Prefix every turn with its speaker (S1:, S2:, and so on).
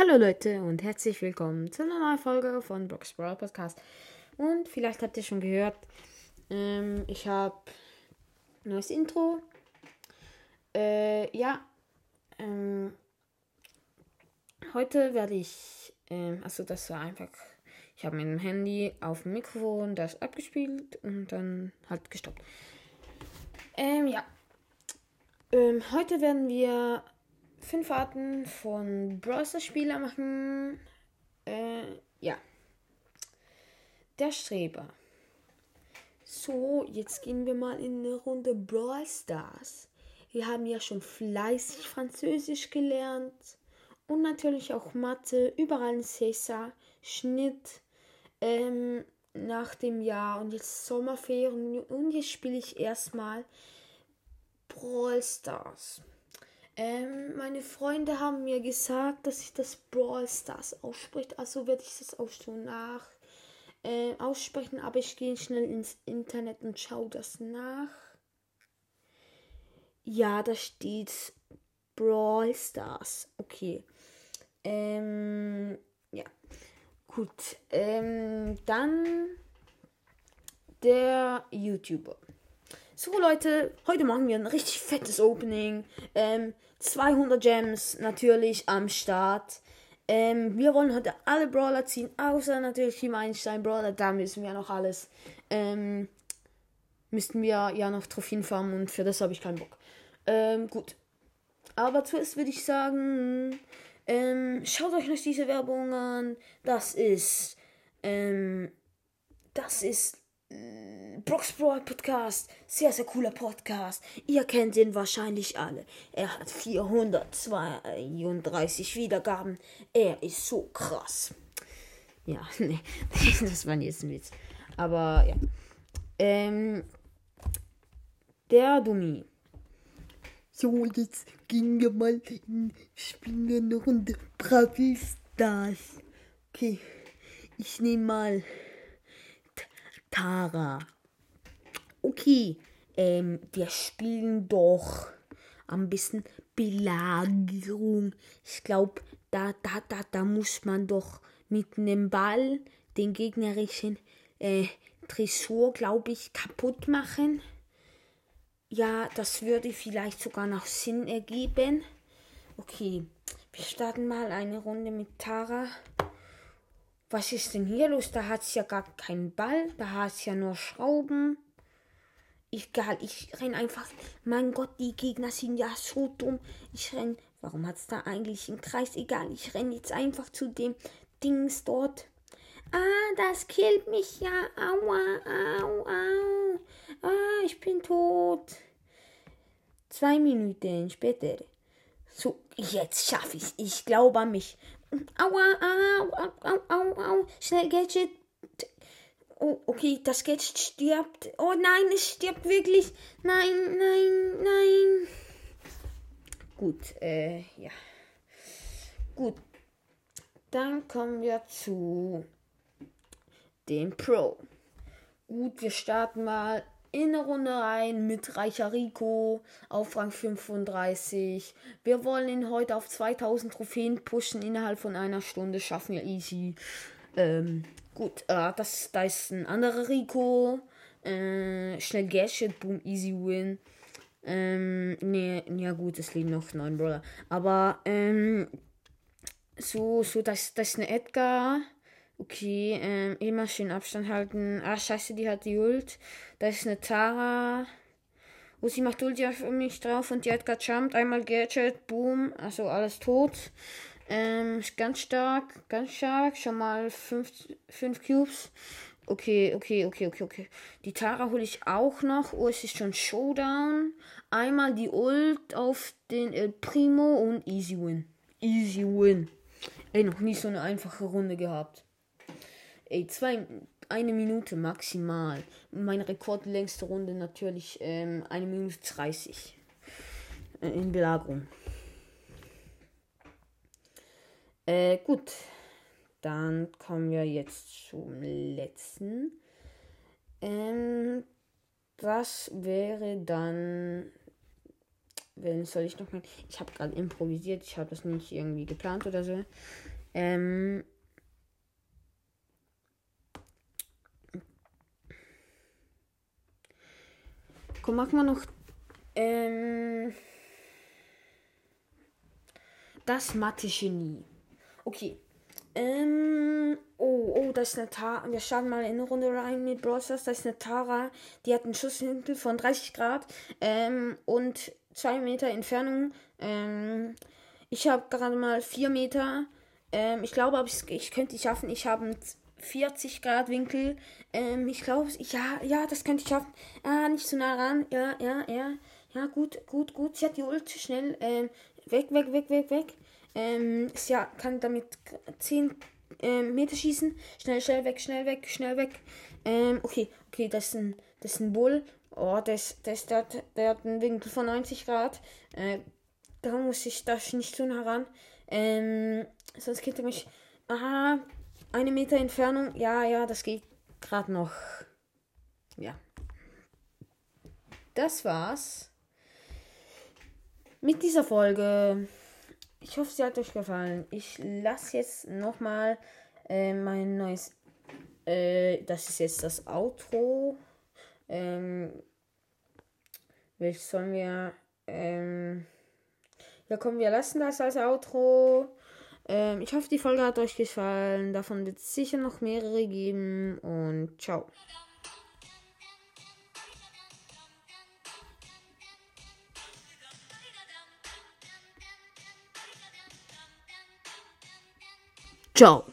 S1: Hallo Leute und herzlich willkommen zu einer neuen Folge von Brock's Brawl Podcast. Und vielleicht habt ihr schon gehört, ähm, ich habe ein neues Intro. Äh, ja, ähm, heute werde ich, ähm, also das war einfach, ich habe mit dem Handy auf dem Mikrofon das abgespielt und dann halt gestoppt. Ähm, ja. Ähm, heute werden wir fünf Arten von Browser Spieler machen. Äh, ja. Der Streber. So, jetzt gehen wir mal in eine Runde Brawl Stars. Wir haben ja schon fleißig Französisch gelernt und natürlich auch Mathe, überall in Cäsar, Schnitt ähm, nach dem Jahr und jetzt Sommerferien und jetzt spiele ich erstmal Brawl Stars. Ähm, meine Freunde haben mir gesagt, dass ich das Brawl Stars ausspricht, also werde ich das auch so nach äh, aussprechen, aber ich gehe schnell ins Internet und schaue das nach. Ja, da steht Brawl Stars. Okay. Ähm, ja. Gut. Ähm, dann der YouTuber. So Leute, heute machen wir ein richtig fettes Opening. Ähm, 200 Gems natürlich am Start. Ähm, wir wollen heute alle Brawler ziehen, außer natürlich Team Einstein Brawler. Da müssen wir noch alles. Ähm, müssten wir ja noch Trophäen farmen und für das habe ich keinen Bock. Ähm, gut. Aber zuerst würde ich sagen, ähm, schaut euch noch diese Werbung an. Das ist, ähm, das ist Brock's Brawl Podcast. Sehr, sehr cooler Podcast. Ihr kennt ihn wahrscheinlich alle. Er hat 432 Wiedergaben. Er ist so krass. Ja, nee, das war jetzt ein Witz. Aber ja. Ähm, der Dummi. So, jetzt gehen wir mal in Spielen eine Runde Stars. Okay, ich nehme mal Tara. Okay, ähm, wir spielen doch ein bisschen Belagerung. Ich glaube, da, da, da, da muss man doch mit einem Ball den gegnerischen äh, Tresor, glaube ich, kaputt machen. Ja, das würde vielleicht sogar noch Sinn ergeben. Okay, wir starten mal eine Runde mit Tara. Was ist denn hier los? Da hat es ja gar keinen Ball. Da hat es ja nur Schrauben. Egal, ich renn einfach. Mein Gott, die Gegner sind ja so dumm. Ich renn. Warum hat es da eigentlich einen Kreis? Egal, ich renn jetzt einfach zu dem Dings dort. Ah, das killt mich ja. Aua, au, au. Ah, ich bin tot. Zwei Minuten später. So, jetzt schaffe ich Ich glaube an mich. Aua, au, au, au, au, au. Schnell, Gadget. Oh, okay, das Gadget stirbt. Oh nein, es stirbt wirklich. Nein, nein, nein. Gut, äh, ja. Gut. Dann kommen wir zu den Pro. Gut, wir starten mal in eine Runde rein mit Reicher Rico auf Rang 35. Wir wollen ihn heute auf 2000 Trophäen pushen innerhalb von einer Stunde. Schaffen wir easy. Ähm, gut, äh, das, da ist ein anderer Rico. Äh, schnell Gadget, boom, easy win. Ähm, nee, ja gut, es leben noch neun Brawler. Aber, ähm, so, so, das, das ist eine Edgar. Okay, ähm, immer schön Abstand halten. Ah, scheiße, die hat die Ult. Da ist eine Tara. Wo sie macht Ult ja für mich drauf und die hat gejumpt. Einmal Gadget, boom. Also alles tot. Ähm, ganz stark, ganz stark. Schon mal 5 Cubes. Okay, okay, okay, okay, okay. Die Tara hole ich auch noch. Oh, es ist schon Showdown. Einmal die Ult auf den El Primo und Easy Win. Easy Win. Ey, noch nie so eine einfache Runde gehabt. Ey, zwei, eine Minute maximal. Meine rekordlängste Runde natürlich ähm, eine Minute 30 äh, in Belagerung. Äh, gut. Dann kommen wir jetzt zum letzten. Ähm, das wäre dann wenn soll ich noch mal. Ich habe gerade improvisiert, ich habe das nicht irgendwie geplant oder so. Ähm. Komm, machen wir noch. Ähm. Das Mathe-Genie. Okay. Ähm, oh, oh, das ist eine Tara. Wir starten mal in eine Runde rein mit Brawl Stars. Das ist eine Tara. Die hat einen Schusswinkel von 30 Grad ähm, und 2 Meter Entfernung. Ähm, ich habe gerade mal 4 Meter. Ähm, ich glaube, ich, ich könnte es schaffen. Ich habe 40 Grad Winkel. Ähm, ich glaube, ja, ja, das könnte ich schaffen. Ah, nicht zu nah ran. Ja, ja, ja. Ja, gut, gut, gut. Sie hat die Ult schnell. Ähm, weg, weg, weg, weg, weg. Ähm, ja, kann damit 10 ähm, Meter schießen. Schnell, schnell weg, schnell weg, schnell weg. Ähm, okay, okay, das ist ein, das ist ein Bull. Oh, das, das, der, der hat einen Winkel von 90 Grad. Äh, da muss ich das nicht tun heran. Ähm, sonst geht er mich. Aha, eine Meter Entfernung. Ja, ja, das geht gerade noch. Ja. Das war's mit dieser Folge. Ich hoffe, sie hat euch gefallen. Ich lasse jetzt nochmal äh, mein neues. Äh, das ist jetzt das Outro. Ähm, welches sollen wir. Ähm, ja, komm, wir lassen das als Outro. Ähm, ich hoffe, die Folge hat euch gefallen. Davon wird es sicher noch mehrere geben. Und ciao. Ciao.